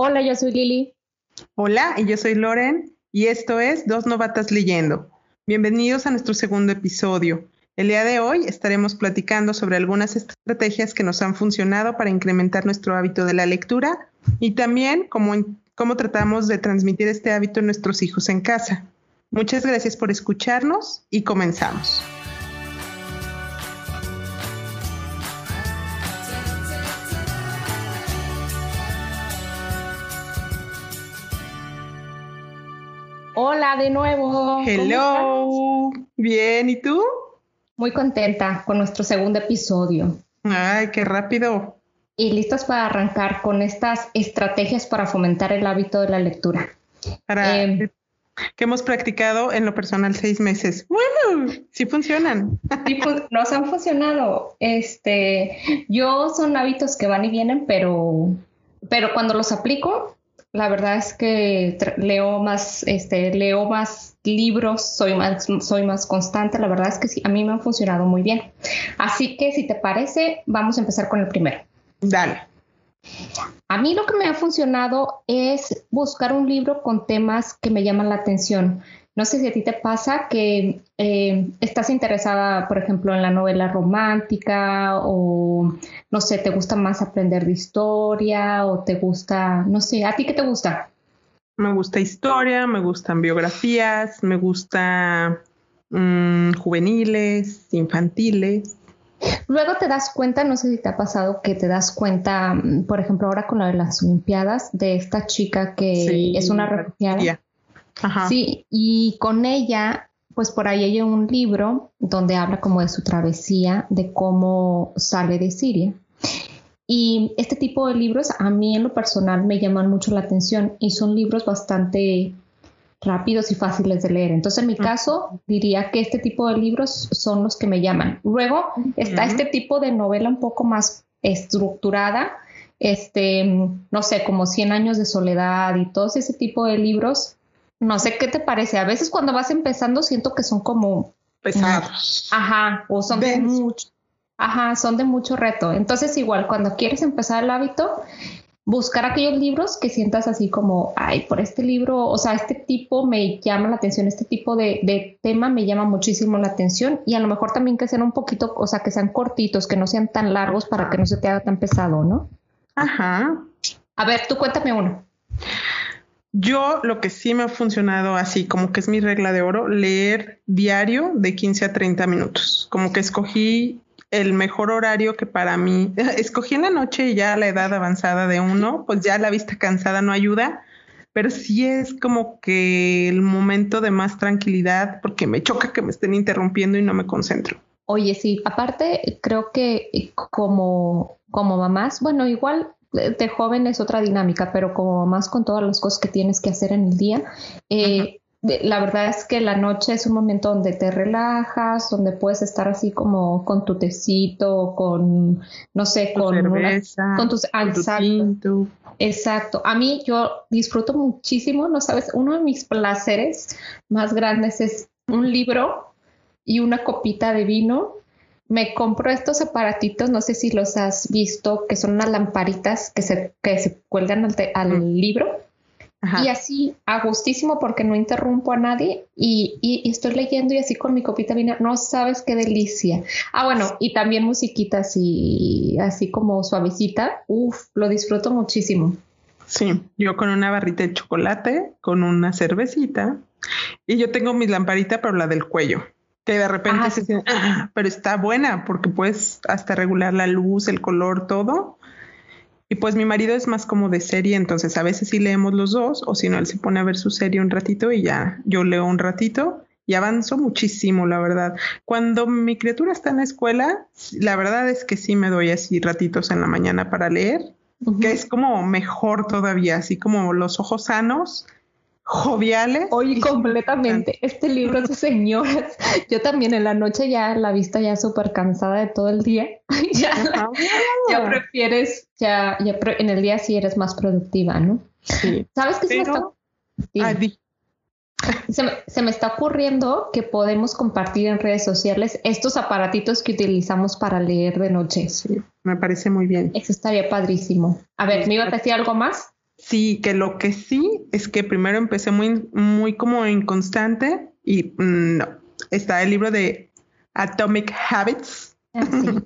Hola, yo soy Lili. Hola, y yo soy Loren, y esto es Dos Novatas Leyendo. Bienvenidos a nuestro segundo episodio. El día de hoy estaremos platicando sobre algunas estrategias que nos han funcionado para incrementar nuestro hábito de la lectura y también cómo, cómo tratamos de transmitir este hábito a nuestros hijos en casa. Muchas gracias por escucharnos y comenzamos. Hola de nuevo. Hello. Bien, ¿y tú? Muy contenta con nuestro segundo episodio. Ay, qué rápido. Y listos para arrancar con estas estrategias para fomentar el hábito de la lectura. Para eh, que hemos practicado en lo personal seis meses. Bueno, sí funcionan. Sí, nos han funcionado. Este, yo son hábitos que van y vienen, pero, pero cuando los aplico, la verdad es que leo más, este, leo más libros, soy más, soy más constante. La verdad es que sí, a mí me han funcionado muy bien. Así que si te parece, vamos a empezar con el primero. Dale. A mí lo que me ha funcionado es buscar un libro con temas que me llaman la atención. No sé si a ti te pasa que eh, estás interesada, por ejemplo, en la novela romántica o, no sé, te gusta más aprender de historia o te gusta, no sé, ¿a ti qué te gusta? Me gusta historia, me gustan biografías, me gusta mm, juveniles, infantiles. Luego te das cuenta, no sé si te ha pasado que te das cuenta, mm, por ejemplo, ahora con la de las Olimpiadas, de esta chica que es una refugiada. Sí, y con ella, pues por ahí hay un libro donde habla como de su travesía, de cómo sale de Siria. Y este tipo de libros a mí en lo personal me llaman mucho la atención y son libros bastante rápidos y fáciles de leer. Entonces, en mi caso, diría que este tipo de libros son los que me llaman. Luego está este tipo de novela un poco más estructurada, este, no sé, como 100 años de soledad y todo ese tipo de libros no sé qué te parece. A veces cuando vas empezando siento que son como pesados. Ajá, o son de mucho. Ajá, son de mucho reto. Entonces, igual, cuando quieres empezar el hábito, buscar aquellos libros que sientas así como, ay, por este libro, o sea, este tipo me llama la atención, este tipo de, de, tema me llama muchísimo la atención y a lo mejor también que sean un poquito, o sea, que sean cortitos, que no sean tan largos para que no se te haga tan pesado, ¿no? Ajá. A ver, tú cuéntame uno. Yo lo que sí me ha funcionado así, como que es mi regla de oro, leer diario de 15 a 30 minutos. Como que escogí el mejor horario que para mí, escogí en la noche y ya la edad avanzada de uno, pues ya la vista cansada no ayuda, pero sí es como que el momento de más tranquilidad porque me choca que me estén interrumpiendo y no me concentro. Oye, sí, aparte creo que como, como mamás, bueno, igual de joven es otra dinámica, pero como más con todas las cosas que tienes que hacer en el día, eh, la verdad es que la noche es un momento donde te relajas, donde puedes estar así como con tu tecito, con, no sé, con, con tus... exacto, exacto. A mí yo disfruto muchísimo, no sabes, uno de mis placeres más grandes es un libro y una copita de vino me compro estos aparatitos, no sé si los has visto, que son unas lamparitas que se, que se cuelgan al, libro. Y así, a gustísimo porque no interrumpo a nadie y, y, estoy leyendo y así con mi copita vino, no sabes qué delicia. Ah, bueno, y también musiquitas y así como suavecita, uff, lo disfruto muchísimo. Sí, yo con una barrita de chocolate, con una cervecita y yo tengo mi lamparita, pero la del cuello que de repente se siente, ah, pero está buena porque puedes hasta regular la luz, el color, todo. Y pues mi marido es más como de serie, entonces a veces sí leemos los dos, o si no, él se pone a ver su serie un ratito y ya yo leo un ratito y avanzo muchísimo, la verdad. Cuando mi criatura está en la escuela, la verdad es que sí me doy así ratitos en la mañana para leer, que es como mejor todavía, así como los ojos sanos joviales. Oye, completamente. Este libro de señoras, yo también en la noche ya la vista ya súper cansada de todo el día. ya, ya prefieres, ya, ya en el día sí eres más productiva, ¿no? Sí. ¿Sabes qué se me está? Se me, se me, está ocurriendo que podemos compartir en redes sociales estos aparatitos que utilizamos para leer de noche. Sí, me parece muy bien. Eso estaría padrísimo. A ver, ¿me iba a decir algo más? Sí, que lo que sí es que primero empecé muy, muy como inconstante y mm, no. Está el libro de Atomic Habits. Ah,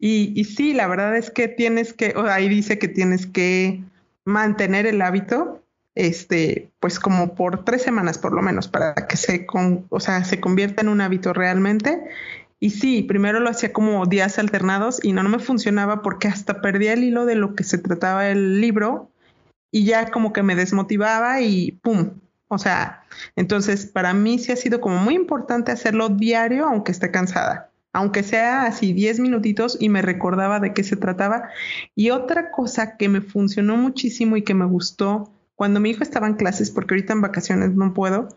y, y, sí, la verdad es que tienes que, o ahí dice que tienes que mantener el hábito, este, pues como por tres semanas por lo menos, para que se, con, o sea, se convierta en un hábito realmente. Y sí, primero lo hacía como días alternados y no, no me funcionaba porque hasta perdía el hilo de lo que se trataba el libro y ya como que me desmotivaba y ¡pum! O sea, entonces para mí sí ha sido como muy importante hacerlo diario aunque esté cansada, aunque sea así 10 minutitos y me recordaba de qué se trataba. Y otra cosa que me funcionó muchísimo y que me gustó cuando mi hijo estaba en clases, porque ahorita en vacaciones no puedo,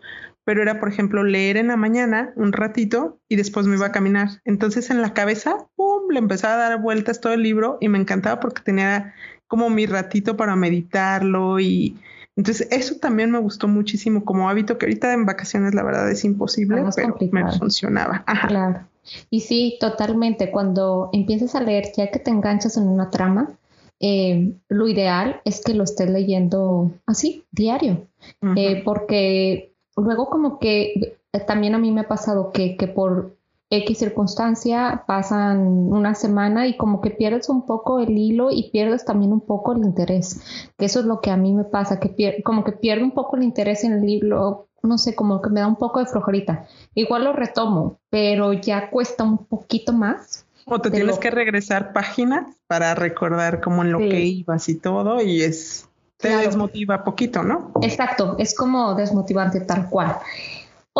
pero era, por ejemplo, leer en la mañana un ratito y después me iba a caminar. Entonces en la cabeza, ¡pum!, le empezaba a dar vueltas todo el libro y me encantaba porque tenía como mi ratito para meditarlo y entonces eso también me gustó muchísimo como hábito que ahorita en vacaciones la verdad es imposible, pero me funcionaba. Claro. Y sí, totalmente. Cuando empiezas a leer, ya que te enganchas en una trama, eh, lo ideal es que lo estés leyendo así, diario, eh, porque luego como que también a mí me ha pasado que, que por X circunstancia, pasan una semana y como que pierdes un poco el hilo y pierdes también un poco el interés, que eso es lo que a mí me pasa, que como que pierdo un poco el interés en el libro, no sé, como que me da un poco de flojerita. Igual lo retomo, pero ya cuesta un poquito más. O te tienes que regresar páginas para recordar como en lo que ibas y todo y es te desmotiva poquito, ¿no? Exacto, es como desmotivante tal cual.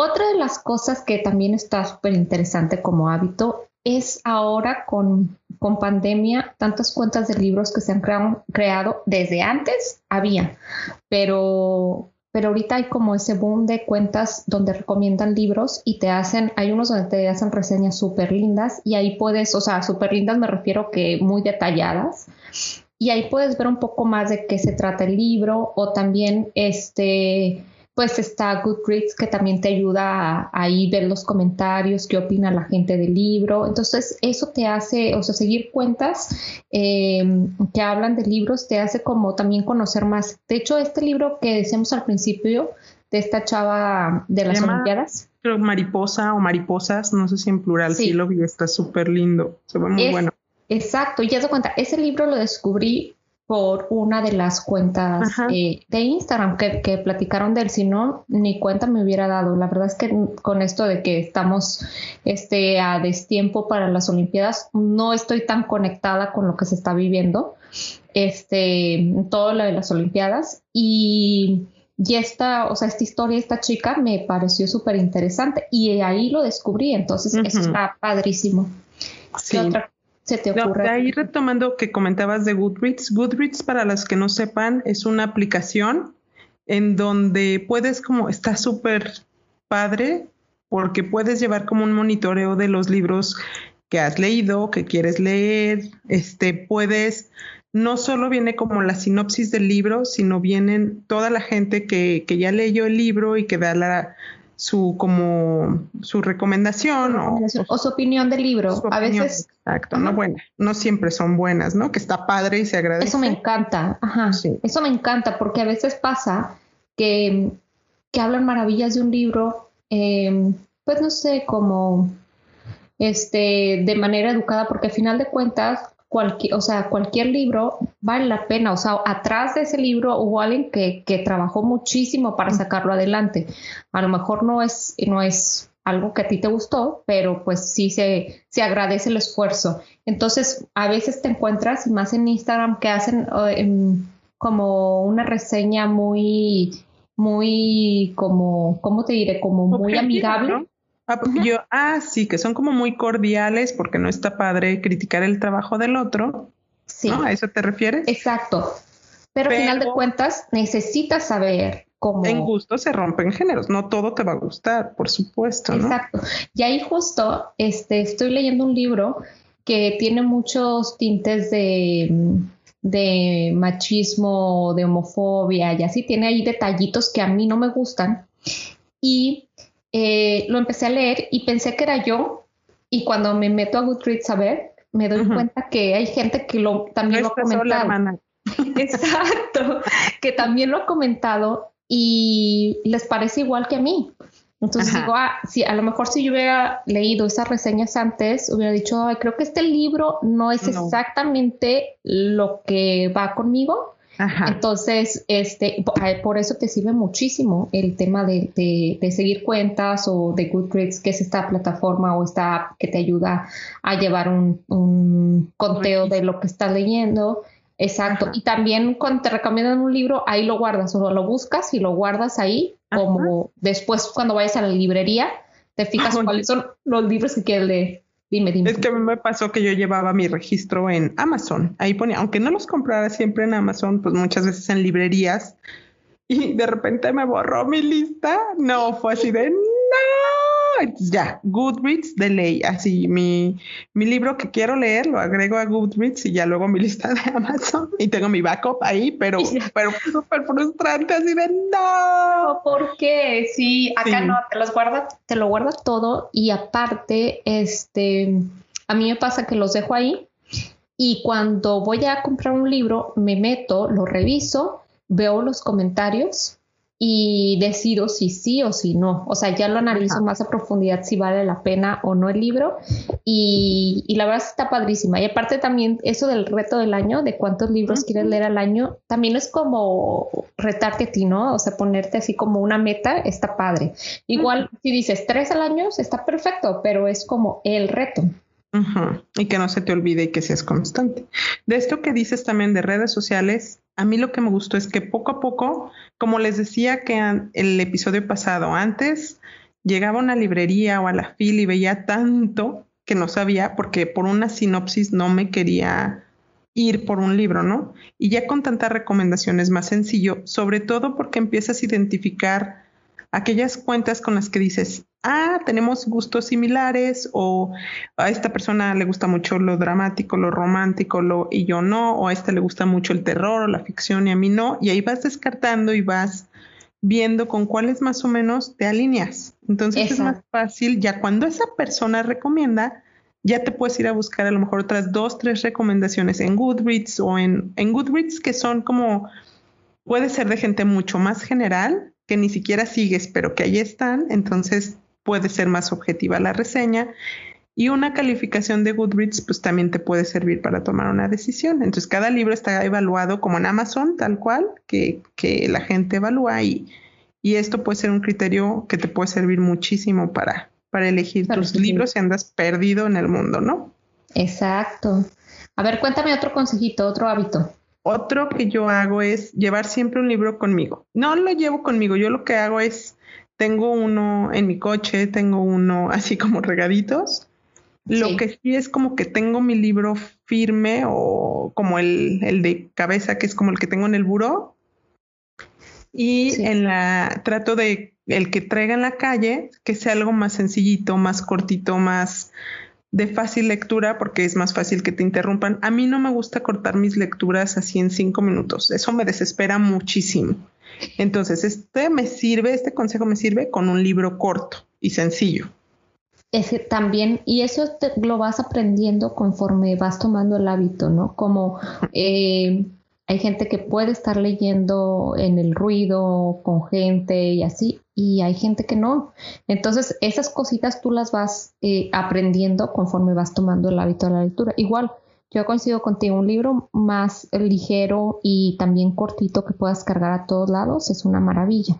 Otra de las cosas que también está súper interesante como hábito es ahora con, con pandemia, tantas cuentas de libros que se han creado, desde antes había, pero, pero ahorita hay como ese boom de cuentas donde recomiendan libros y te hacen, hay unos donde te hacen reseñas súper lindas y ahí puedes, o sea, súper lindas me refiero que muy detalladas. Y ahí puedes ver un poco más de qué se trata el libro o también este pues está Goodreads que también te ayuda a, ahí ver los comentarios, qué opina la gente del libro. Entonces eso te hace, o sea, seguir cuentas eh, que hablan de libros te hace como también conocer más. De hecho, este libro que decíamos al principio de esta chava de las Olimpiadas. Creo mariposa o mariposas, no sé si en plural, sí, lo vi, está súper lindo, se ve muy bueno. Exacto, y ya te cuenta, ese libro lo descubrí por una de las cuentas eh, de Instagram que, platicaron de él, si no, ni cuenta me hubiera dado. La verdad es que con esto de que estamos este, a destiempo para las Olimpiadas, no estoy tan conectada con lo que se está viviendo, este, todo lo de las Olimpiadas. Y... Y esta, o sea, esta historia, esta chica me pareció súper interesante y ahí lo descubrí, entonces eso está padrísimo. Sí te ocurre? ahí retomando que comentabas de Goodreads, Goodreads para los que no sepan es una aplicación en donde puedes como, está súper padre porque puedes llevar como un monitoreo de los libros que has leído, que quieres leer, este, puedes, no solo viene como la sinopsis del libro, sino vienen toda la gente que, que ya leyó el libro y que da la, su como su recomendación o, su opinión del libro. a veces. Exacto, no buena, no siempre son buenas, ¿no? Que está padre y se agradece. Eso me encanta, ajá. Eso me encanta porque a veces pasa que, que hablan maravillas de un libro, em, pues no sé, como este, de manera educada, porque al final de cuentas cualquier, o sea, cualquier libro vale la pena. O sea, atrás de ese libro hubo alguien que, que trabajó muchísimo para sacarlo adelante. A lo mejor no es, no es algo que a ti te gustó, pero pues sí se, se agradece el esfuerzo. Entonces, a veces te encuentras, más en Instagram, que hacen em, como una reseña muy, muy, como, ¿cómo te diré? Como muy amigable. Ah, yo, ah, sí, que son como muy cordiales porque no está padre criticar el trabajo del otro. Sí. ¿A eso te refieres? Exacto. Pero, al final de cuentas necesitas saber cómo. En gusto se rompen géneros, no todo te va a gustar, por supuesto. Exacto. Y ahí justo este, estoy leyendo un libro que tiene muchos tintes de, de machismo, de homofobia y así, tiene ahí detallitos que a mí no me gustan. Y eh, lo empecé a leer y pensé que era yo. Y cuando me meto a Goodreads a ver, me doy cuenta que hay gente que lo también lo ha comentado. Exacto, que también lo he comentado y les parece igual que a mí. Entonces digo, ah, si a lo mejor si yo hubiera leído esas reseñas antes, hubiera dicho, Ay, creo que este libro no es exactamente lo que va conmigo. Entonces, este, por eso te sirve muchísimo el tema de, de, seguir cuentas o de Goodreads, que es esta plataforma o esta app que te ayuda a llevar un, un conteo de lo que estás leyendo. Exacto. Y también cuando te recomiendan un libro, ahí lo guardas o lo buscas y lo guardas ahí como después cuando vayas a la librería, te fijas cuáles son los libros que quieres leer. Dime, dime. Es que a mí me pasó que yo llevaba mi registro en Amazon. Ahí ponía, aunque no los comprara siempre en Amazon, pues muchas veces en librerías. Y de repente me borró mi lista. No, fue así de no ya, Goodreads de ley. Así, mi, mi libro que quiero leer lo agrego a Goodreads y ya luego mi lista de Amazon y tengo mi backup ahí, pero, pero súper frustrante, así de no. ¿Por qué? Sí, acá no, te los guarda, te lo guarda todo y aparte, este, a mí me pasa que los dejo ahí y cuando voy a comprar un libro, me meto, lo reviso, veo los comentarios y decido si sí o si no. O sea, ya lo analizo más a profundidad si vale la pena o no el libro. Y, y, la verdad está padrísima. Y aparte también eso del reto del año, de cuántos libros quieres leer al año, también es como retarte a ti, ¿no? O sea, ponerte así como una meta, está padre. Igual si dices tres al año, está perfecto, pero es como el reto. Y que no se te olvide y que seas constante. De esto que dices también de redes sociales, a mí lo que me gustó es que poco a poco, como les decía que el episodio pasado, antes llegaba a una librería o a la fila y veía tanto que no sabía porque por una sinopsis no me quería ir por un libro, ¿no? Y ya con tantas recomendaciones más sencillo, sobre todo porque empiezas a identificar aquellas cuentas con las que dices, ah, tenemos gustos similares o a esta persona le gusta mucho lo dramático, lo romántico, lo y yo no, o a este le gusta mucho el terror o la ficción y a mí no, y ahí vas descartando y vas viendo con cuáles más o menos te alineas. Entonces es más fácil, ya cuando esa persona recomienda, ya te puedes ir a buscar a lo mejor otras dos, tres recomendaciones en Goodreads o en, en Goodreads que son como, puede ser de gente mucho más general, que ni siquiera sigues, pero que ahí están, entonces puede ser más objetiva la reseña. Y una calificación de Goodreads, pues también te puede servir para tomar una decisión. Entonces, cada libro está evaluado como en Amazon, tal cual, que, que la gente evalúa y, y, esto puede ser un criterio que te puede servir muchísimo para, para elegir tus libros si andas perdido en el mundo, ¿no? Exacto. A ver, cuéntame otro consejito, otro hábito. Otro que yo hago es llevar siempre un libro conmigo. No lo llevo conmigo, yo lo que hago es, tengo uno en mi coche, tengo uno así como regaditos. Lo que sí es como que tengo mi libro firme o como el, el, de cabeza, que es como el que tengo en el buró. Y en la trato de el que traiga en la calle, que sea algo más sencillito, más cortito, más de fácil lectura porque es más fácil que te interrumpan. A mí no me gusta cortar mis lecturas así en cinco minutos. Eso me desespera muchísimo. Entonces, este me sirve, este consejo me sirve con un libro corto y sencillo. Es que también, y eso lo vas aprendiendo conforme vas tomando el hábito, ¿no? Como eh, hay gente que puede estar leyendo en el ruido, con gente y así, y hay gente que no. Entonces, esas cositas tú las vas eh, aprendiendo conforme vas tomando el hábito de la lectura. Igual, yo coincido contigo, un libro más ligero y también cortito que puedas cargar a todos lados es una maravilla.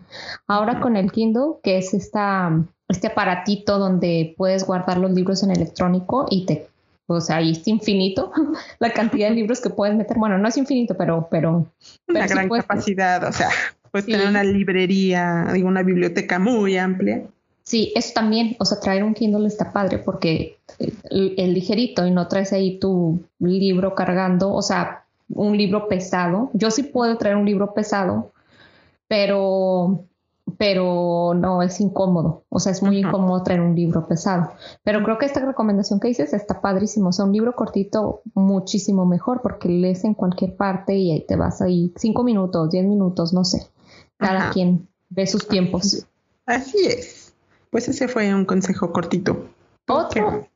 Ahora con el Kindle, que es esta, este aparatito donde puedes guardar los libros en electrónico y te o sea, ahí es infinito la cantidad de libros que puedes meter. Bueno, no es infinito, pero... pero una gran capacidad, o sea, puedes tener una librería, una biblioteca muy amplia. Sí, eso también, o sea, traer un Kindle está padre porque el, ligerito y no traes ahí tu libro cargando, o sea, un libro pesado. Yo sí puedo traer un libro pesado, pero pero no es incómodo, o sea, es muy incómodo traer un libro pesado. Pero creo que esta recomendación que dices está padrísimo, o sea, un libro cortito muchísimo mejor porque lees en cualquier parte y ahí te vas ahí cinco minutos, diez minutos, no sé, cada quien ve sus tiempos. Así es. Pues ese fue un consejo cortito. Otro,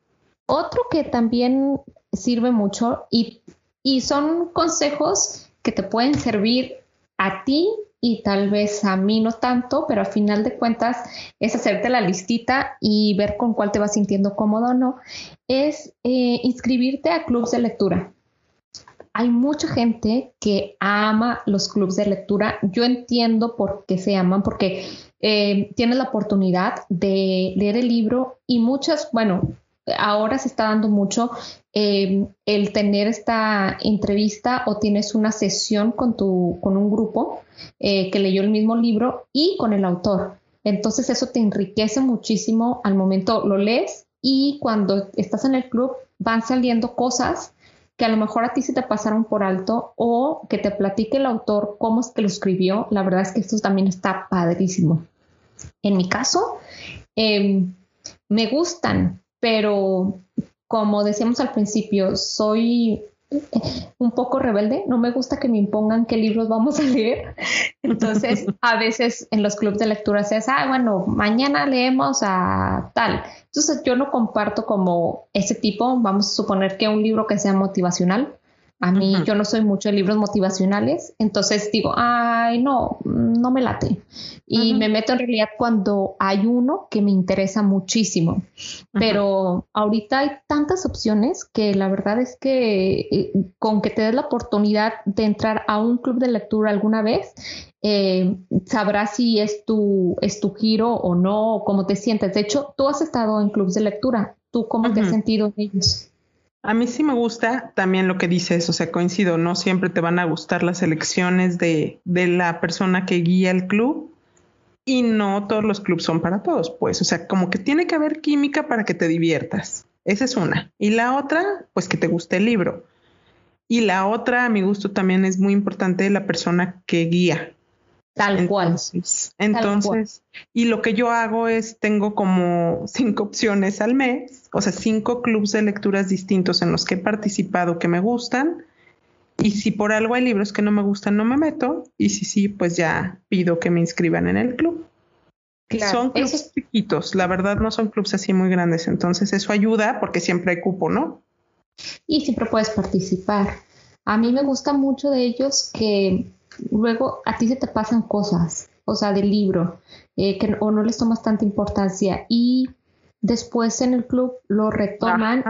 otro que también sirve mucho y, y son consejos que te pueden servir a ti y tal vez a mí no tanto, pero al final de cuentas es hacerte la listita y ver con cuál te vas sintiendo cómodo o no, es eh, inscribirte a clubes de lectura. Hay mucha gente que ama los clubes de lectura. Yo entiendo por qué se aman, porque eh, tienes la oportunidad de leer el libro y muchas, bueno, ahora se está dando mucho eh, el tener esta entrevista o tienes una sesión con, tu, con un grupo eh, que leyó el mismo libro y con el autor. Entonces eso te enriquece muchísimo al momento, lo lees y cuando estás en el club van saliendo cosas que a lo mejor a ti se te pasaron por alto o que te platique el autor cómo es que lo escribió. La verdad es que esto también está padrísimo. En mi caso, em, me gustan, pero como decíamos al principio, soy un poco rebelde, no me gusta que me impongan qué libros vamos a leer. Entonces, a veces en los clubes de lectura se dice, ah, bueno, mañana leemos a tal. Entonces, yo no comparto como ese tipo, vamos a suponer que un libro que sea motivacional, a mí yo no soy mucho de libros motivacionales, entonces digo, ay, no, no me late. Y me meto en realidad cuando hay uno que me interesa muchísimo. Pero ahorita hay tantas opciones que la verdad es que eh, con que te des la oportunidad de entrar a un club de lectura alguna vez, eh, sabrás si es tu, es tu giro o no, o cómo te sientes. De hecho, tú has estado en clubes de lectura. ¿Tú cómo te has sentido en ellos? A mí sí me gusta también lo que dices, o sea, coincido, no siempre te van a gustar las elecciones de, de la persona que guía el club y no todos los clubes son para todos, pues, o sea, como que tiene que haber química para que te diviertas. Esa es una. Y la otra, pues que te guste el libro. Y la otra, a mi gusto, también es muy importante la persona que guía. Tal cual. Entonces, y lo que yo hago es, tengo como cinco opciones al mes, o sea, cinco clubes de lecturas distintos en los que he participado que me gustan. Y si por algo hay libros que no me gustan, no me meto. Y si sí, pues ya pido que me inscriban en el club. son clubes chiquitos, la verdad no son clubes así muy grandes. Entonces eso ayuda porque siempre hay cupo, ¿no? Y siempre puedes participar. A mí me gusta mucho de ellos que luego a ti se te pasan cosas, o sea, del libro, eh, que o no les tomas tanta importancia y después en el club lo retoman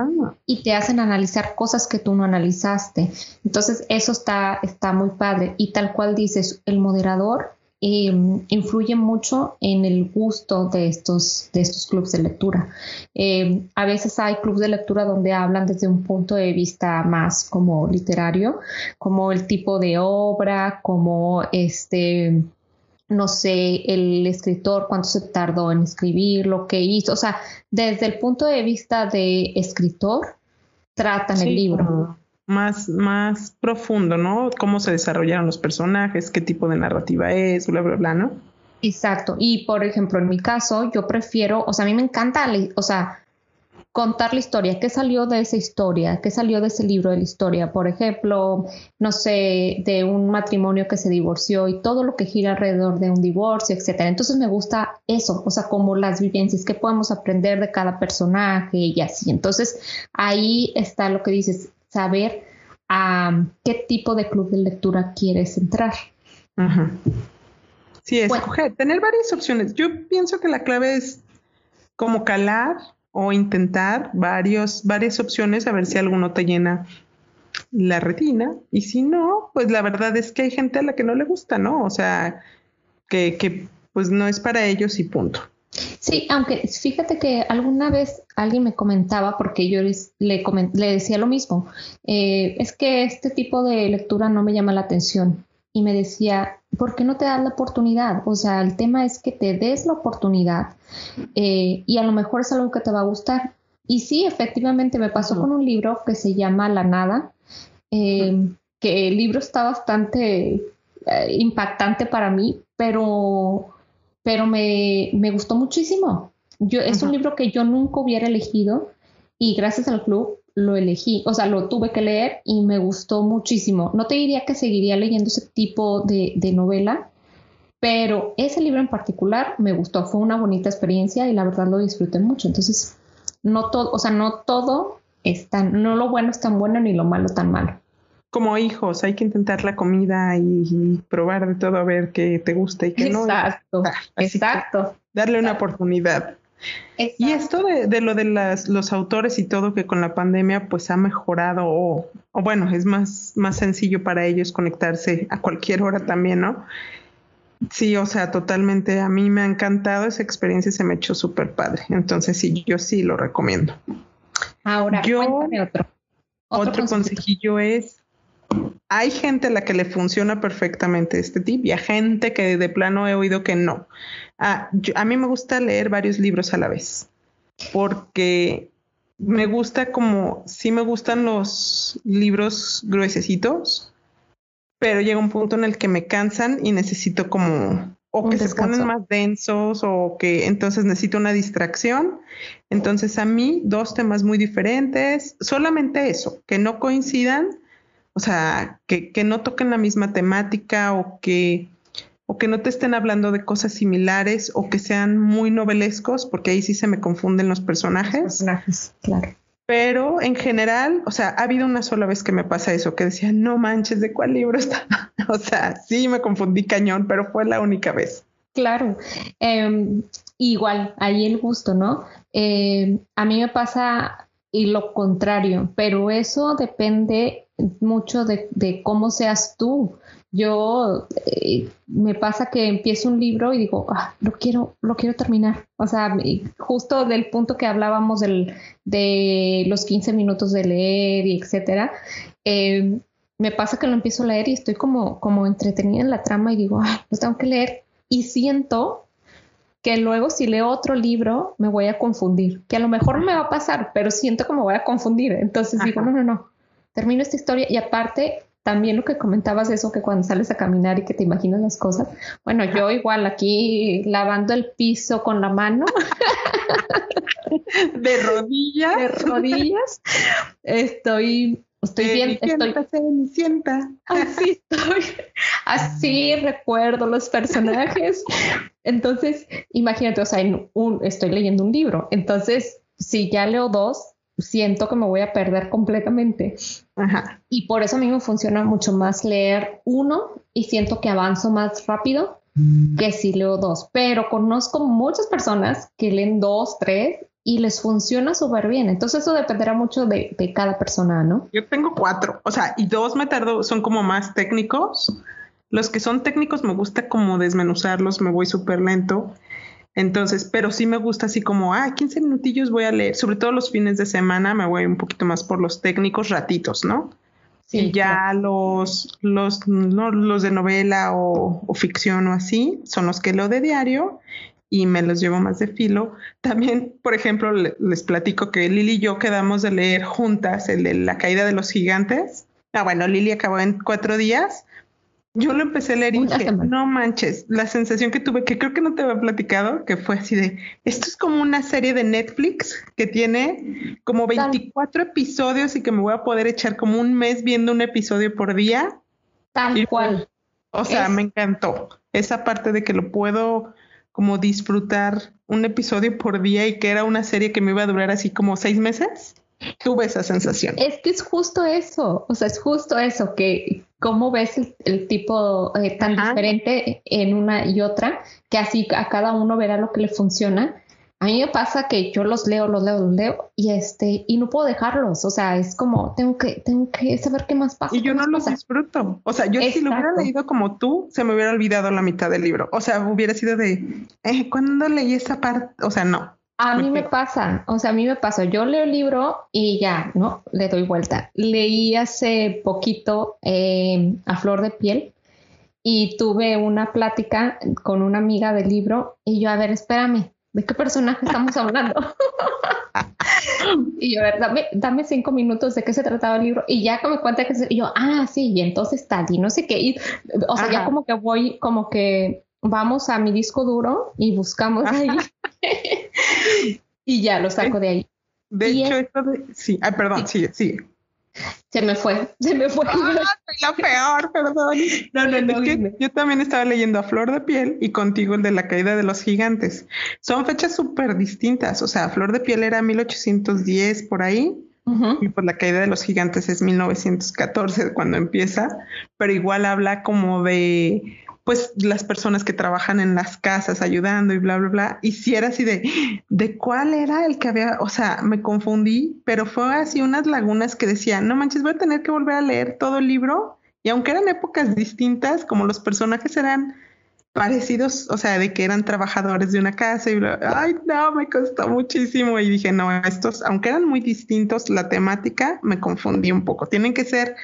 y te hacen analizar cosas que tú no analizaste. Entonces, eso está, está muy padre. Y tal cual dices, el moderador Em, influye mucho en el gusto de estos, de estos clubes de lectura. Em, a veces hay clubes de lectura donde hablan desde un punto de vista más como literario, como el tipo de obra, como este no sé, el escritor, cuánto se tardó en escribir, lo que hizo, o sea, desde el punto de vista de escritor, tratan el libro más, más profundo, ¿no? Cómo se desarrollaron los personajes, qué tipo de narrativa es, bla, bla, bla, ¿no? Exacto. Y por ejemplo, en mi caso, yo prefiero, o sea, a mí me encanta, o sea, contar la historia, qué salió de esa historia, qué salió de ese libro de la historia. Por ejemplo, no sé, de un matrimonio que se divorció y todo lo que gira alrededor de un divorcio, etcétera. Entonces me gusta eso, o sea, como las vivencias que podemos aprender de cada personaje y así. Entonces ahí está lo que dices, saber a qué tipo de club de lectura quieres entrar. Sí, escoger, tener varias opciones. Yo pienso que la clave es como calar o intentar varios, varias opciones a ver si alguno te llena la retina y si no, pues la verdad es que hay gente a la que no le gusta, ¿no? O sea, que, que pues no es para ellos y punto. Sí, aunque fíjate que alguna vez alguien me comentaba, porque yo le, le decía lo mismo, eh, es que este tipo de lectura no me llama la atención. Y me decía, ¿por qué no te das la oportunidad? O sea, el tema es que te des la oportunidad eh, y a lo mejor es algo que te va a gustar. Y sí, efectivamente me pasó con un libro que se llama La Nada, eh, que el libro está bastante impactante para mí, pero pero me, gustó muchísimo. Yo, es un libro que yo nunca hubiera elegido y gracias al club lo elegí, o sea, lo tuve que leer y me gustó muchísimo. No te diría que seguiría leyendo ese tipo de, novela, pero ese libro en particular me gustó, fue una bonita experiencia y la verdad lo disfruté mucho. Entonces, no todo, o sea, no todo es tan, no lo bueno es tan bueno ni lo malo tan malo. como hijos, hay que intentar la comida y, probar de todo a ver qué te gusta y qué no. Exacto, exacto. Darle una oportunidad. Y esto de, lo de las, los autores y todo que con la pandemia pues ha mejorado o, o, bueno, es más, más sencillo para ellos conectarse a cualquier hora también, ¿no? Sí, o sea, totalmente. A mí me ha encantado esa experiencia, se me echó súper padre. Entonces sí, yo sí lo recomiendo. Ahora, yo, cuéntame otro. Otro, consejillo es hay gente a la que le funciona perfectamente este tip y a gente que de plano he oído que no. Ah, a mí me gusta leer varios libros a la vez porque me gusta como, sí me gustan los libros gruesecitos, pero llega un punto en el que me cansan y necesito como o que se ponen más densos o que entonces necesito una distracción. Entonces a mí dos temas muy diferentes, solamente eso, que no coincidan, o sea, que, que no toquen la misma temática o que, o que no te estén hablando de cosas similares o que sean muy novelescos, porque ahí sí se me confunden los personajes. Los personajes, claro. Pero en general, o sea, ha habido una sola vez que me pasa eso, que decía, no manches, ¿de cuál libro está? o sea, sí me confundí cañón, pero fue la única vez. Claro, em, igual, ahí el gusto, ¿no? Em, a mí me pasa y lo contrario, pero eso depende mucho de, de cómo seas tú yo eh, me pasa que empiezo un libro y digo, ah, lo quiero, lo quiero terminar. O sea, justo del punto que hablábamos del, de los 15 minutos de leer y etcétera, eh, me pasa que lo empiezo a leer y estoy como, como entretenida en la trama y digo, ah, lo tengo que leer. Y siento que luego si leo otro libro me voy a confundir, que a lo mejor me va a pasar, pero siento que me voy a confundir. Entonces digo, no, no, no, termino esta historia y aparte también lo que comentabas eso que cuando sales a caminar y que te imaginas las cosas. Bueno, yo igual aquí lavando el piso con la mano. de rodillas. De rodillas. Estoy estoy bien, estoy sienta. Así estoy. Así recuerdo los personajes. Entonces, imagínate, o sea, un, estoy leyendo un libro. Entonces, si ya leo dos, siento que me voy a perder completamente. Y por eso a mí me funciona mucho más leer uno y siento que avanzo más rápido que si leo dos. Pero conozco muchas personas que leen dos, tres y les funciona súper bien. Entonces eso dependerá mucho de, de, cada persona, ¿no? Yo tengo cuatro, o sea, y dos me tardo, son como más técnicos. Los que son técnicos me gusta como desmenuzarlos, me voy súper lento. Entonces, pero sí me gusta así como, ah, 15 minutillos voy a leer, sobre todo los fines de semana me voy un poquito más por los técnicos ratitos, ¿no? Sí, y ya los, los, no, los de novela o, ficción o así son los que leo de diario y me los llevo más de filo. También, por ejemplo, les platico que Lili y yo quedamos de leer juntas el de La caída de los gigantes. Ah, bueno, Lili acabó en cuatro días yo lo empecé a leer y dije, no manches, la sensación que tuve, que creo que no te había platicado, que fue así de, esto es como una serie de Netflix que tiene como 24 episodios y que me voy a poder echar como un mes viendo un episodio por día. Tal cual. O sea, me encantó esa parte de que lo puedo como disfrutar un episodio por día y que era una serie que me iba a durar así como seis meses. Tuve esa sensación. Es que es justo eso, o sea, es justo eso, que cómo ves el, tipo eh, tan diferente en una y otra, que así a cada uno verá lo que le funciona. A mí me pasa que yo los leo, los leo, los leo y este y no puedo dejarlos, o sea, es como tengo que tengo que saber qué más pasa. Y yo no los disfruto. O sea, yo si lo hubiera leído como tú, se me hubiera olvidado la mitad del libro. O sea, hubiera sido de eh, cuando leí esa parte, o sea, no. A mí me pasa, o sea, a mí me pasa, yo leo el libro y ya, ¿no? Le doy vuelta. Leí hace poquito eh, A Flor de Piel y tuve una plática con una amiga del libro y yo, a ver, espérame, ¿de qué personaje estamos hablando? y yo, a ver, dame, dame, cinco minutos de qué se trataba el libro y ya que me cuenta que y yo, ah, sí, y entonces tal, y no sé qué, o sea, ya como que voy, como que vamos a mi disco duro y buscamos ahí. y ya lo saco de ahí. De hecho, esto de... Sí, ay, perdón, sí, sí. Se me fue, se me fue. Ah, soy la peor, perdón. No, no, no. yo también estaba leyendo a Flor de Piel y contigo el de la caída de los gigantes. Son fechas súper distintas. O sea, Flor de Piel era 1810 por ahí, Y pues la caída de los gigantes es 1914 cuando empieza, pero igual habla como de pues las personas que trabajan en las casas ayudando y bla, bla, bla. Y si era así de, ¿de cuál era el que había? O sea, me confundí, pero fue así unas lagunas que decía, no manches, voy a tener que volver a leer todo el libro. Y aunque eran épocas distintas, como los personajes eran parecidos, o sea, de que eran trabajadores de una casa y bla, ay, no, me costó muchísimo y dije, no, estos, aunque eran muy distintos, la temática me confundí un poco. Tienen que ser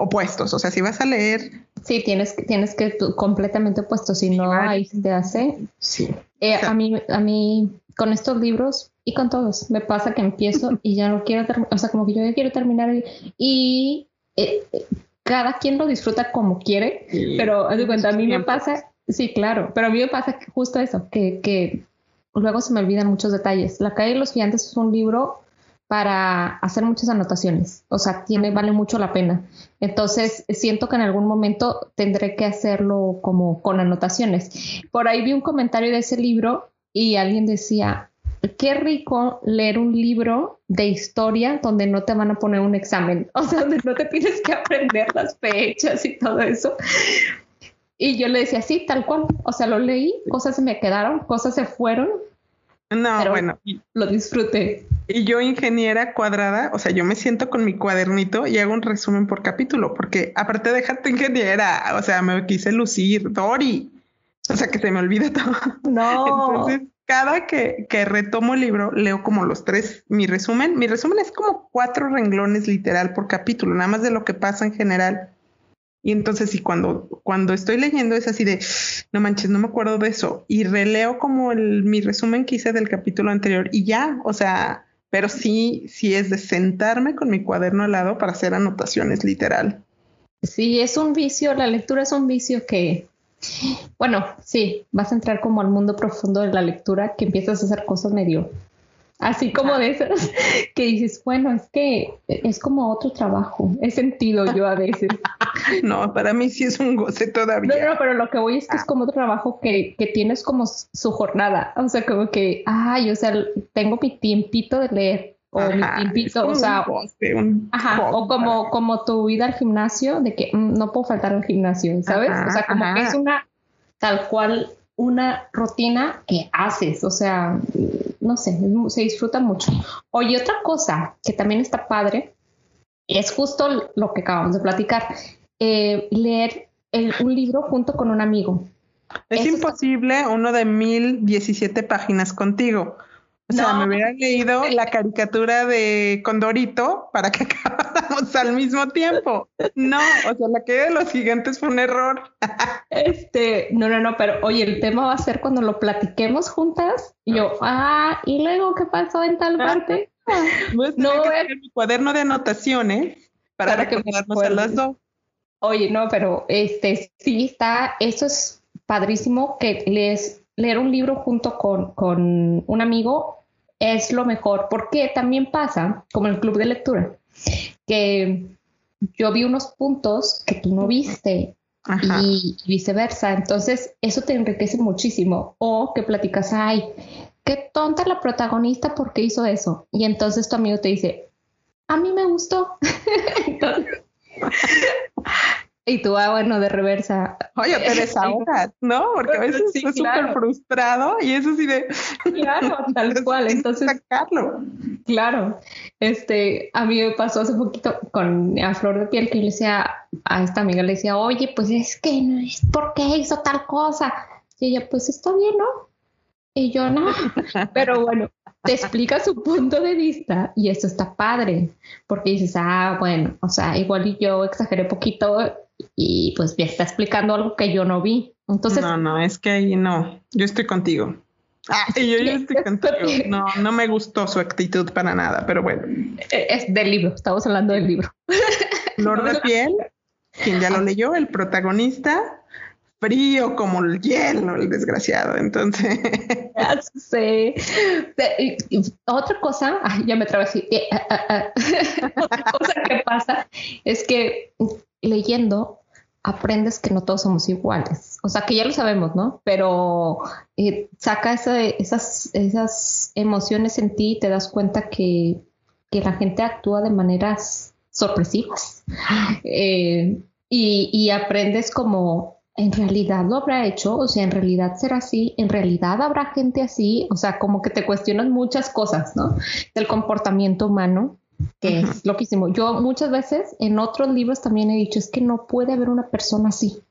opuestos, o sea, si vas a leer... Sí, tienes, tienes que completamente opuestos, si no, ahí se te hace... Sí. Eh, a, mí, a mí, con estos libros y con todos, me pasa que empiezo y ya no quiero terminar, o sea, como que yo ya quiero terminar y... Eh, cada quien lo disfruta como quiere, pero de cuenta, a mí me pasa Sí, claro, pero a mí me pasa justo eso, que, que luego se me olvidan muchos detalles. La calle de los gigantes es un libro para hacer muchas anotaciones, o sea, vale mucho la pena. Entonces, siento que en algún momento tendré que hacerlo como con anotaciones. Por ahí vi un comentario de ese libro y alguien decía, qué rico leer un libro de historia donde no te van a poner un examen, o sea, donde no te tienes que aprender las fechas y todo eso. Y yo le decía, sí, tal cual. O sea, lo leí, cosas se me quedaron, cosas se fueron. No, bueno. Lo disfruté. Y yo, ingeniera cuadrada, o sea, yo me siento con mi cuadernito y hago un resumen por capítulo, porque aparte de dejarte ingeniera, o sea, me quise lucir, Dori. O sea, que se me olvida todo. No. Entonces, cada que, que retomo el libro, leo como los tres, mi resumen. Mi resumen es como cuatro renglones literal por capítulo, nada más de lo que pasa en general. Y entonces, y cuando, cuando estoy leyendo es así de, no manches, no me acuerdo de eso. Y releo como el, mi resumen que hice del capítulo anterior y ya, o sea, pero sí, sí es de sentarme con mi cuaderno al lado para hacer anotaciones literal. Sí, es un vicio, la lectura es un vicio que, bueno, sí, vas a entrar como al mundo profundo de la lectura, que empiezas a hacer cosas medio Así como de esas que dices, bueno, es que es como otro trabajo. He sentido yo a veces. No, para mí sí es un goce todavía. No, no, pero lo que voy es que es como otro trabajo que, que tienes como su jornada. O sea, como que, ay, o sea, tengo mi tiempito de leer. O mi tiempito, o sea, ajá, o como, como tu vida al gimnasio, de que mm, no puedo faltar al gimnasio, ¿sabes? o sea, como que es una tal cual una rutina que haces, o sea, no sé, se disfruta mucho. Oye, otra cosa que también está padre es justo lo que acabamos de platicar, eh, leer un libro junto con un amigo. Es imposible uno de mil diecisiete páginas contigo. O sea, me hubiera leído la caricatura de Condorito para que al mismo tiempo. No, o sea, la que de los gigantes fue un error. Este, no, no, no, pero oye, el tema va a ser cuando lo platiquemos juntas. Y yo, ah, ¿y luego qué pasó en tal parte? no, a mi cuaderno de anotaciones para, para recordarnos a las dos. Oye, no, pero este, sí está, eso es padrísimo que lees, leer un libro junto con, con un amigo es lo mejor, porque también pasa, como el club de lectura, que yo vi unos puntos que tú no viste y viceversa. Entonces, eso te enriquece muchísimo. O que platicas, ay, qué tonta la protagonista porque hizo eso. Y entonces tu amigo te dice, a mí me gustó. entonces, y tú, ah, bueno, de reversa. Oye, te desahogas, ¿no? Porque a veces estás súper frustrado y eso sí de... Claro, tal cual. Entonces... Sacarlo. Claro. Este, a mí me pasó hace poquito con a Flor de Piel que yo le decía a esta amiga, le decía, oye, pues es que no es porque hizo tal cosa. Y ella, pues está bien, ¿no? Y yo, no. Pero bueno, te explica su punto de vista y eso está padre, porque dices, ah, bueno, o sea, igual yo exageré poquito y pues me está explicando algo que yo no vi. Entonces, no, no, es que ahí no, yo estoy contigo. Ah, yo, yo estoy contigo. No, no me gustó su actitud para nada, pero bueno. Es del libro, estamos hablando del libro. Flor de piel, quien ya lo leyó, el protagonista, frío como el hielo, el desgraciado. Entonces. Ya sé. Otra cosa, ya me trabajé. Eh, eh, eh, Otra cosa que pasa es que leyendo aprendes que no todos somos iguales. O sea, que ya lo sabemos, ¿no? Pero eh, saca esas, emociones en ti y te das cuenta que que la gente actúa de maneras sorpresivas. Eh, y, y aprendes como en realidad lo habrá hecho, o sea, en realidad será así, en realidad habrá gente así, o sea, como que te cuestionas muchas cosas, ¿no? Del comportamiento humano, que es loquísimo. Yo muchas veces en otros libros también he dicho, es que no puede haber una persona así.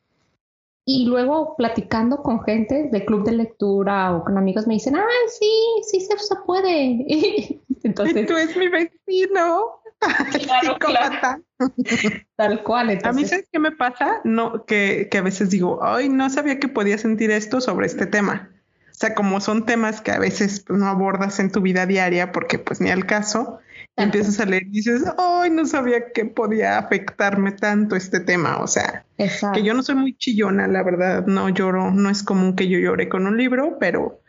Y luego platicando con gente de club de lectura o con amigos me dicen, ay, sí, sí se, puede. Entonces, tú es mi vecino. Claro, Tal cual. A mí, ¿sabes qué me pasa? No, que, que a veces digo, ay, no sabía que podía sentir esto sobre este tema. O sea, como son temas que a veces pues, no abordas en tu vida diaria porque pues ni al caso, empiezas a leer y dices, ay, no sabía que podía afectarme tanto este tema. O sea, que yo no soy muy chillona, la verdad, no lloro, no es común que yo llore con un libro, pero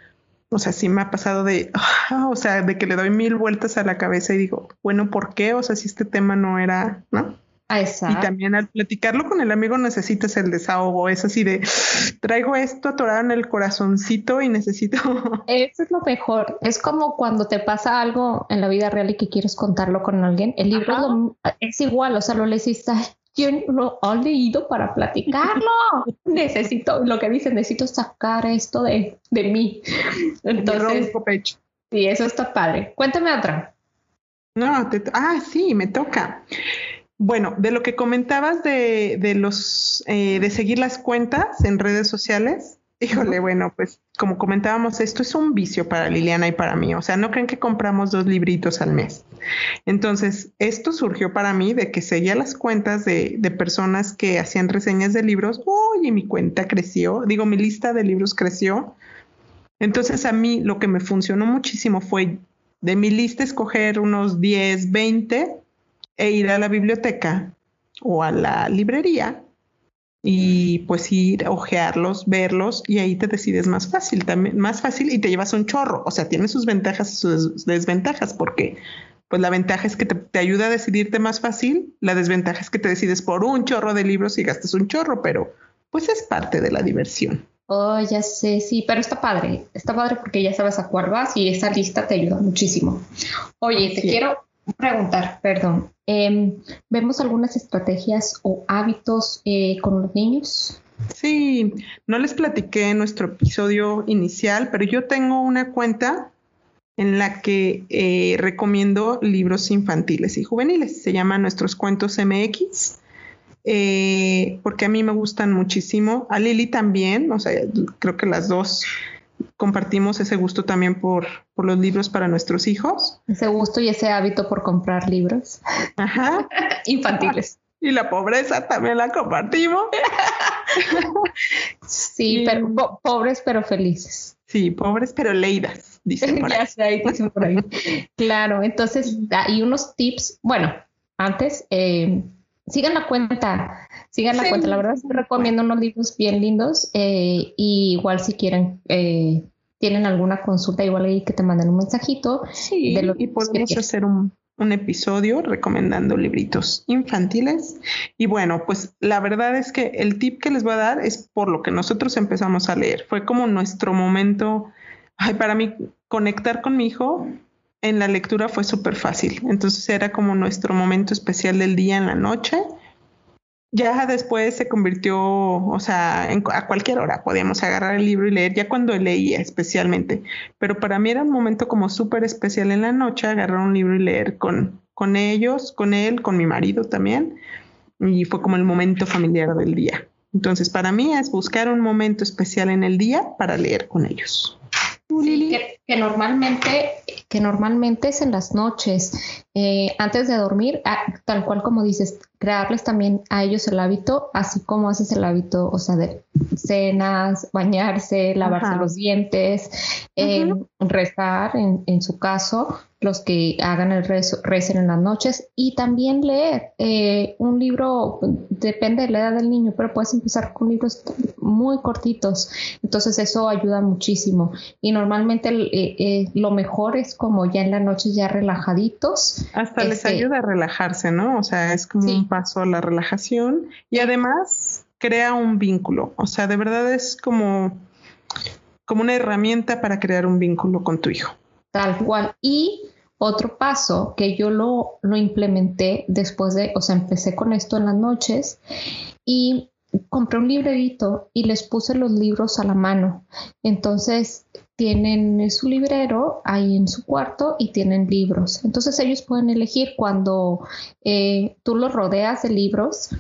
o sea, sí me ha pasado de, ah, o sea, de que le doy mil vueltas a la cabeza y digo, bueno, ¿por qué? O sea, si este tema no era, ¿no? Ah, y también al platicarlo con el amigo necesitas el desahogo, es así de, traigo esto atorado en el corazoncito y necesito... Eso es lo mejor, es como cuando te pasa algo en la vida real y que quieres contarlo con alguien, el libro es igual, o sea, lo lees y ¿quién lo ha leído para platicarlo? necesito, lo que dice, necesito sacar esto de, de mí. Entonces, pecho. sí, eso está padre. Cuéntame otra. No, te, ah, sí, me toca. Bueno, de lo que comentabas de, de los eh, de seguir las cuentas en redes sociales, Híjole, bueno, pues como comentábamos, esto es un vicio para Liliana y para mí. O sea, no creen que compramos dos libritos al mes. Entonces, esto surgió para mí de que seguía las cuentas de, de personas que hacían reseñas de libros. Oye, mi cuenta creció, digo, mi lista de libros creció. Entonces, a mí lo que me funcionó muchísimo fue de mi lista escoger unos 10, 20 e ir a la biblioteca o a la librería y pues ir, ojearlos, verlos y ahí te decides más fácil, también más fácil y te llevas un chorro. O sea, tiene sus ventajas y sus desventajas porque pues la ventaja es que te, ayuda a decidirte más fácil, la desventaja es que te decides por un chorro de libros y gastas un chorro, pero pues es parte de la diversión. Oh, ya sé, sí, pero está padre, está padre porque ya sabes a cuál vas y esa lista te ayuda muchísimo. Oye, te quiero preguntar, perdón, em, ¿vemos algunas estrategias o hábitos eh, con los niños? Sí, no les platiqué en nuestro episodio inicial, pero yo tengo una cuenta en la que eh, recomiendo libros infantiles y juveniles. Se llama Nuestros Cuentos MX, eh, porque a mí me gustan muchísimo. A Lili también, o sea, creo que las dos compartimos ese gusto también por, por los libros para nuestros hijos. Ese gusto y ese hábito por comprar libros Ajá. infantiles. Y la pobreza también la compartimos. sí, pero pobres pero felices. Sí, pobres pero leídas, dicen por ahí. dicen por ahí. claro, entonces hay unos tips. Bueno, antes, eh, sigan la cuenta, sigan la cuenta. La verdad es que recomiendo unos libros bien lindos. Eh, y igual si quieren, eh, tienen alguna consulta, igual ahí que te manden un mensajito. Sí, de lo y podemos hacer un, un episodio recomendando libritos infantiles. Y bueno, pues la verdad es que el tip que les voy a dar es por lo que nosotros empezamos a leer. Fue como nuestro momento, ay, para mí conectar con mi hijo en la lectura fue súper fácil. Entonces era como nuestro momento especial del día en la noche. Ya después se convirtió, o sea, a cualquier hora podíamos agarrar el libro y leer, ya cuando leía especialmente. Pero para mí era un momento como súper especial en la noche, agarrar un libro y leer con, con ellos, con él, con mi marido también. Y fue como el momento familiar del día. Entonces, para mí es buscar un momento especial en el día para leer con ellos. Que, normalmente que normalmente es en las noches, eh, antes de dormir, ah, tal cual como dices, crearles también a ellos el hábito, así como haces el hábito, o sea, de cenas, bañarse, lavarse los dientes, eh, rezar en, en, su caso, los que hagan el rezo, recen en las noches y también leer. Eh, un libro, depende de la edad del niño, pero puedes empezar con libros muy cortitos, entonces eso ayuda muchísimo. Y normalmente eh, eh, lo mejor es como ya en la noche ya relajaditos. Hasta les este ayuda a relajarse, ¿no? O sea, es como un paso a la relajación y además crea un vínculo, o sea, de verdad es como, como una herramienta para crear un vínculo con tu hijo. Tal cual. Y Otro paso que yo lo, lo implementé después de, o sea, empecé con esto en las noches y compré un librerito y les puse los libros a la mano. Entonces tienen su librero ahí en su cuarto y tienen libros. Entonces ellos pueden elegir cuando eh, tú los rodeas de libros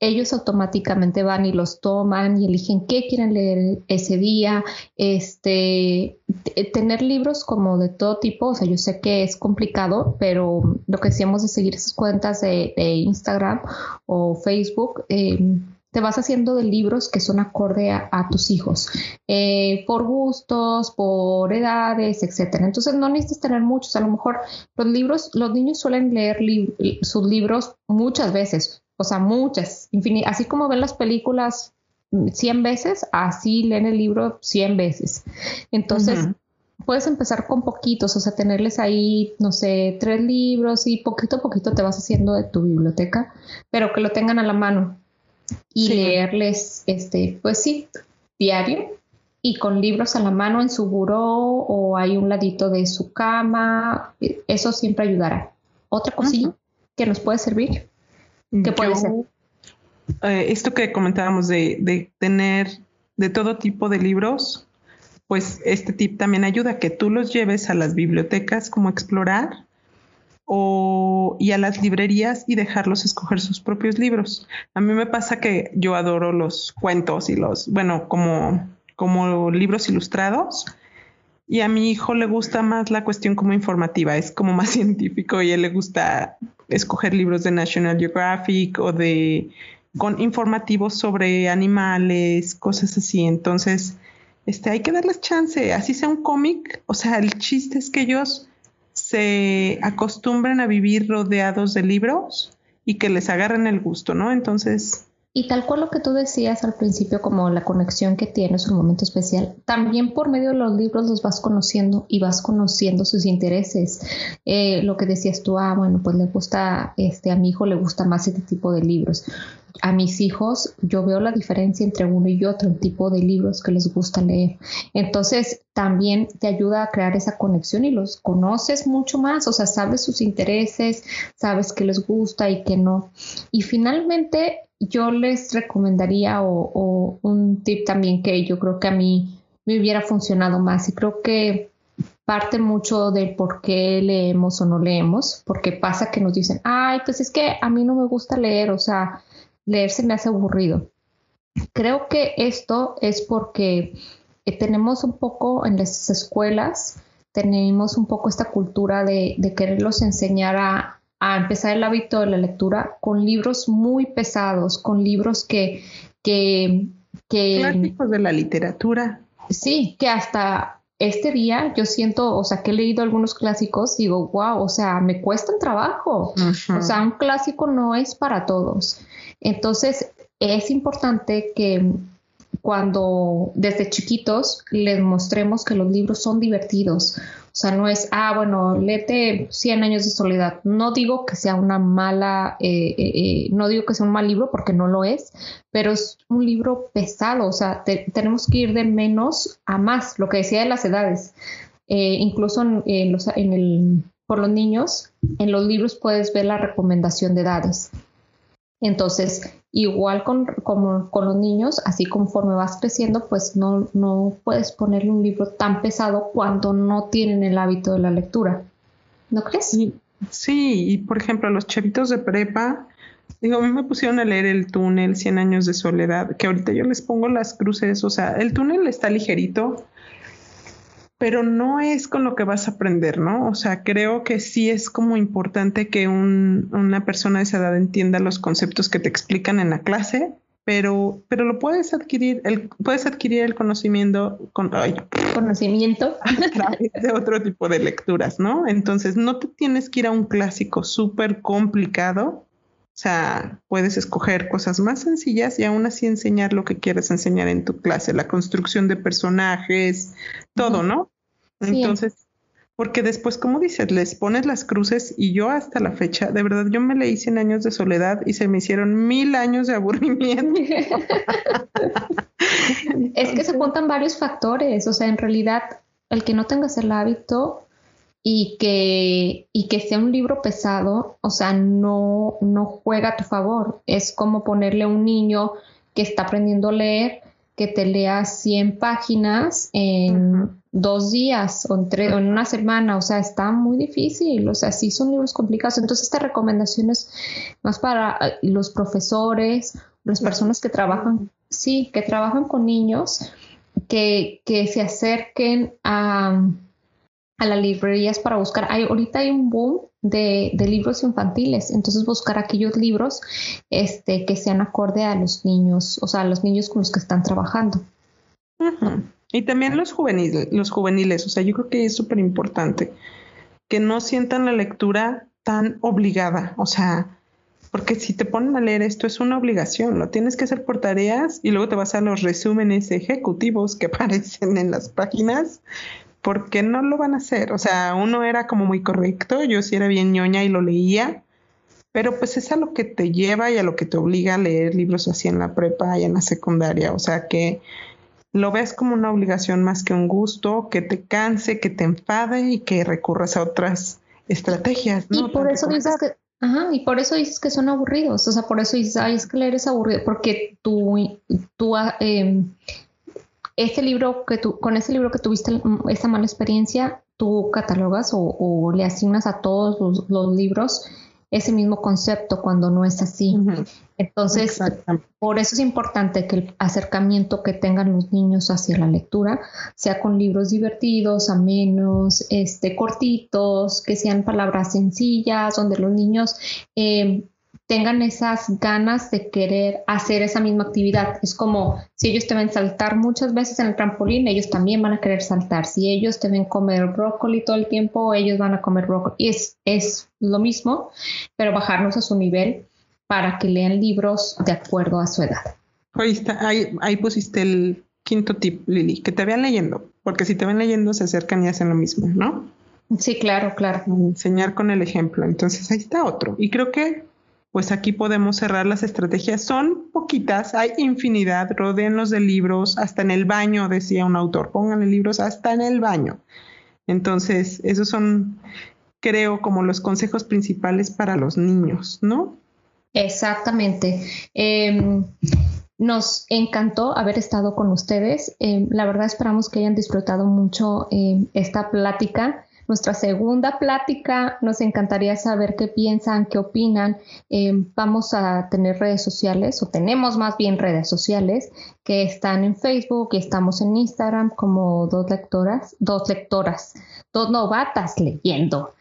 ellos automáticamente van y los toman y eligen qué quieren leer ese día. Este, tener libros como de todo tipo, o sea, yo sé que es complicado, pero lo que decíamos de seguir esas cuentas de, Instagram o Facebook, em, te vas haciendo de libros que son acorde a, tus hijos, eh, por gustos, por edades, etcétera. Entonces no necesitas tener muchos. A lo mejor los libros, los niños suelen leer sus libros muchas veces, o sea, muchas, así como ven las películas 100 veces, así leen el libro 100 veces. Entonces, puedes empezar con poquitos, o sea, tenerles ahí, no sé, tres libros y poquito a poquito te vas haciendo de tu biblioteca, pero que lo tengan a la mano y leerles, este, pues sí, diario y con libros a la mano en su buró o hay un ladito de su cama, eso siempre ayudará. Otra cosilla que nos puede servir ¿Qué puede ser? Eh, esto que comentábamos de, tener de todo tipo de libros, pues este tip también ayuda a que tú los lleves a las bibliotecas como explorar o, y a las librerías y dejarlos escoger sus propios libros. A mí me pasa que yo adoro los cuentos y los, bueno, como, como libros ilustrados. Y a mi hijo le gusta más la cuestión como informativa, es como más científico y a él le gusta escoger libros de National Geographic o de con informativos sobre animales, cosas así. Entonces, este, hay que darles chance, así sea un cómic. O sea, el chiste es que ellos se acostumbren a vivir rodeados de libros y que les agarren el gusto, ¿no? Entonces, y tal cual lo que tú decías al principio, como la conexión que tienes, un momento especial, también por medio de los libros los vas conociendo y vas conociendo sus intereses. Eh, lo que decías tú, ah, bueno, pues le gusta, este, a mi hijo le gusta más este tipo de libros. A mis hijos, yo veo la diferencia entre uno y otro, el tipo de libros que les gusta leer. Entonces, también te ayuda a crear esa conexión y los conoces mucho más, o sea, sabes sus intereses, sabes qué les gusta y qué no. Y finalmente, yo les recomendaría o, un tip también que yo creo que a mí me hubiera funcionado más y creo que parte mucho del por qué leemos o no leemos, porque pasa que nos dicen, ay, pues es que a mí no me gusta leer, o sea, leer se me hace aburrido. Creo que esto es porque eh, tenemos un poco en las escuelas, tenemos un poco esta cultura de, de quererlos enseñar a, a empezar el hábito de la lectura con libros muy pesados, con libros que... que, que Clásicos de la literatura. Sí, que hasta este día yo siento, o sea, que he leído algunos clásicos, digo, wow, o sea, me cuesta trabajo. O sea, un clásico no es para todos. Entonces, es importante que cuando desde chiquitos les mostremos que los libros son divertidos, o sea, no es, ah, bueno, léete 100 años de soledad. No digo que sea una mala, eh, eh, eh, no digo que sea un mal libro porque no lo es, pero es un libro pesado. O sea, tenemos que ir de menos a más, lo que decía de las edades. incluso en, los, en el, por los niños, en los libros puedes ver la recomendación de edades. Entonces, igual con, con, los niños, así conforme vas creciendo, pues no, no puedes ponerle un libro tan pesado cuando no tienen el hábito de la lectura. ¿No crees? Sí, y por ejemplo, los chavitos de prepa, digo, a mí me pusieron a leer el túnel, 100 años de soledad, que ahorita yo les pongo las cruces, o sea, el túnel está ligerito, pero no es con lo que vas a aprender, ¿no? O sea, creo que sí es como importante que una persona de esa edad entienda los conceptos que te explican en la clase, pero, pero lo puedes adquirir, el, puedes adquirir el conocimiento con conocimiento a través de otro tipo de lecturas, ¿no? Entonces no te tienes que ir a un clásico súper complicado. O sea, puedes escoger cosas más sencillas y aún así enseñar lo que quieres enseñar en tu clase, la construcción de personajes, todo, ¿no? Entonces, porque después, como dices, les pones las cruces y yo hasta la fecha, de verdad, yo me leí 100 años de soledad y se me hicieron mil años de aburrimiento. es que se juntan varios factores, o sea, en realidad, el que no tengas el hábito y que, y que sea un libro pesado, o sea, no, no juega a tu favor. Es como ponerle a un niño que está aprendiendo a leer, que te lea 100 páginas en dos días o en, en, una semana, o sea, está muy difícil, o sea, sí son libros complicados. Entonces, esta recomendación es más para eh, los profesores, las personas que trabajan, sí, que trabajan con niños, que, que se acerquen a a las librerías para buscar. Hay, ahorita hay un boom de, libros infantiles, entonces buscar aquellos libros este, que sean acorde a los niños, o sea, a los niños con los que están trabajando. Y también los juveniles, los juveniles, o sea, yo creo que es súper importante que no sientan la lectura tan obligada, o sea, porque si te ponen a leer esto es una obligación, lo tienes que hacer por tareas y luego te vas a los resúmenes ejecutivos que aparecen en las páginas ¿por qué no lo van a hacer? O sea, uno era como muy correcto, yo sí era bien ñoña y lo leía, pero pues es a lo que te lleva y a lo que te obliga a leer libros así en la prepa y en la secundaria, o sea que lo ves como una obligación más que un gusto, que te canse, que te enfade y que recurras a otras estrategias. ¿no? Y por eso dices que, ajá, y por eso dices que son aburridos, o sea, por eso dices, ay, es que leer es aburrido, porque tú, tú eh, este libro que tú, con ese libro que tuviste esta mala experiencia, tú catalogas o, le asignas a todos los, libros ese mismo concepto cuando no es así. Entonces, por eso es importante que el acercamiento que tengan los niños hacia la lectura sea con libros divertidos, amenos, este, cortitos, que sean palabras sencillas, donde los niños eh, tengan esas ganas de querer hacer esa misma actividad. Es como si ellos te ven saltar muchas veces en el trampolín, ellos también van a querer saltar. Si ellos te ven comer brócoli todo el tiempo, ellos van a comer brócoli. Y es, es lo mismo, pero bajarnos a su nivel para que lean libros de acuerdo a su edad. Ahí, está, ahí, ahí pusiste el quinto tip, Lili, que te vean leyendo, porque si te ven leyendo se acercan y hacen lo mismo, ¿no? Sí, claro, claro. Enseñar con el ejemplo. Entonces ahí está otro. Y creo que pues aquí podemos cerrar las estrategias. Son poquitas, hay infinidad, rodeenlos de libros, hasta en el baño, decía un autor, pónganle libros hasta en el baño. Entonces, esos son, creo, como los consejos principales para los niños, ¿no? Exactamente. Em, nos encantó haber estado con ustedes. Em, la verdad esperamos que hayan disfrutado mucho em, esta plática nuestra segunda plática. Nos encantaría saber qué piensan, qué opinan. Eh, vamos a tener redes sociales, o tenemos más bien redes sociales, que están en Facebook y estamos en Instagram como dos lectoras, dos lectoras, dos novatas leyendo.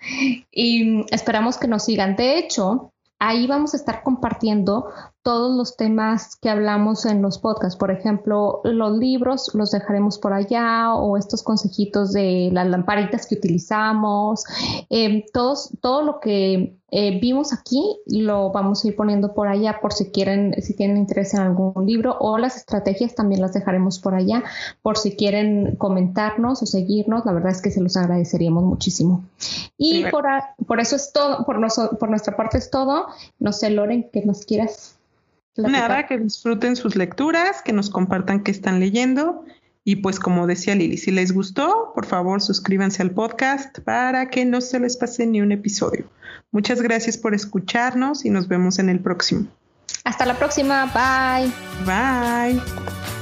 Y esperamos que nos sigan. De hecho, ahí vamos a estar compartiendo todos los temas que hablamos en los podcasts. Por ejemplo, los libros los dejaremos por allá o estos consejitos de las lamparitas que utilizamos. Eh, todos, todo lo que eh, vimos aquí lo vamos a ir poniendo por allá por si quieren, si tienen interés en algún libro o las estrategias también las dejaremos por allá por si quieren comentarnos o seguirnos. La verdad es que se los agradeceríamos muchísimo. Y por, por, eso es todo, por, por nuestra parte es todo. No sé, Loren, ¿qué más quieras? Nada, que disfruten sus lecturas, que nos compartan qué están leyendo. Y pues como decía Lili, si les gustó, por favor suscríbanse al podcast para que no se les pase ni un episodio. Muchas gracias por escucharnos y nos vemos en el próximo. Hasta la próxima, bye. Bye.